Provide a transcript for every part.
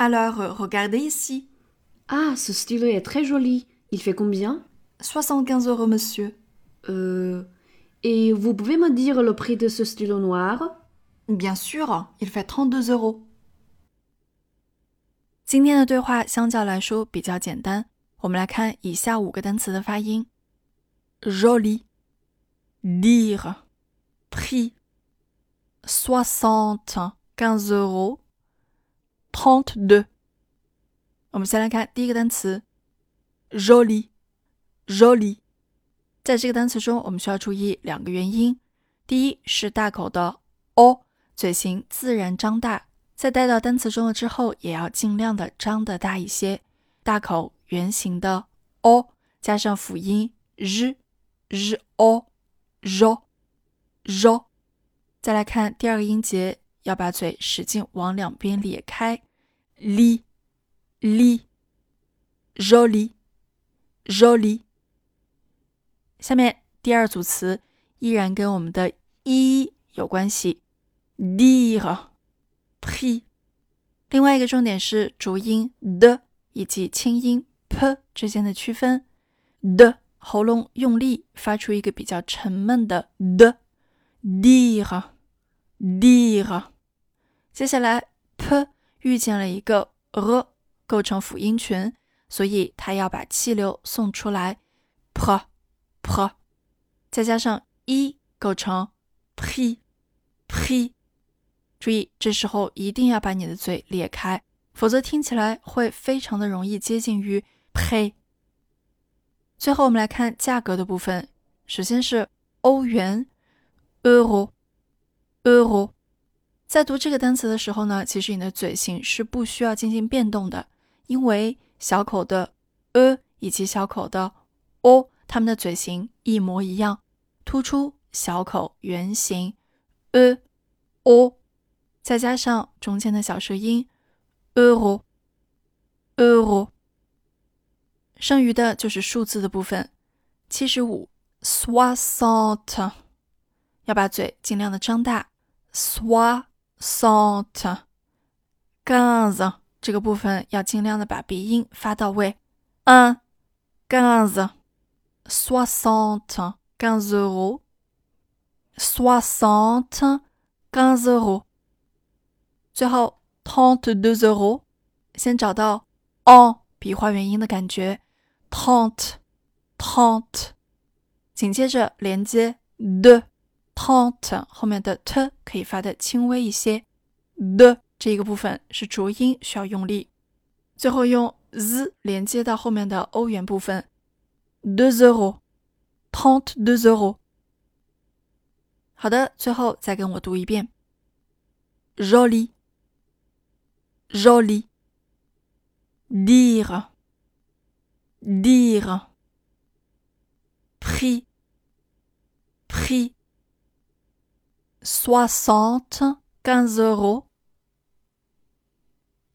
Alors, regardez ici. Ah, ce stylo est très joli. Il fait combien 75 euros, monsieur. Euh. Et vous pouvez me dire le prix de ce stylo noir Bien sûr, il fait 32 euros. 今天的对话相较来说比较简单，我们来看以下五个单词的发音：joli、dire、prix、soixante、quinze euros、 Pente de。我们先来看第一个单词：joli，joli。在这个单词中，我们需要注意两个元音。第一是大口的 o，嘴型自然张大。在带到单词中了之后，也要尽量的张的大一些，大口圆形的 o 加上辅音 r r o r r。再来看第二个音节，要把嘴使劲往两边咧开，li li joli joli。下面第二组词依然跟我们的 i 有关系，dire。p，另外一个重点是浊音的以及清音 p 之间的区分。的喉咙用力发出一个比较沉闷的的 dire。接下来 p 遇见了一个 r，构成辅音群，所以它要把气流送出来，p p，再加上 i 构成 p p。注意，这时候一定要把你的嘴裂开，否则听起来会非常的容易接近于呸。最后，我们来看价格的部分。首先是欧元，euro euro。在读这个单词的时候呢，其实你的嘴型是不需要进行变动的，因为小口的呃以及小口的 o，它们的嘴型一模一样，突出小口圆形 e o。再加上中间的小舌音，euro，euro，剩余的就是数字的部分，七十五，soixante，要把嘴尽量的张大，soixante，quinze，这个部分要尽量的把鼻音发到位，un quinze，soixante quinze euros，soixante quinze euros。最后，trente deux euros，先找到 on 笔画元音的感觉，trente，trente，紧接着连接 d Trente 后面的 t 可以发的轻微一些，D 这一个部分是浊音，需要用力。最后用 z 连接到后面的欧元部分，deux euros，trente deux euros。好的，最后再跟我读一遍，joli。joli. Dire. Dire. Prix. Prix. Soixante, quinze euros.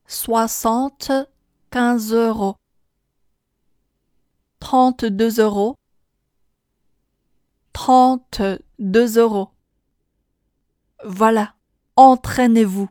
Soixante, quinze euros. Trente-deux euros. Trente-deux euros. Voilà, entraînez-vous.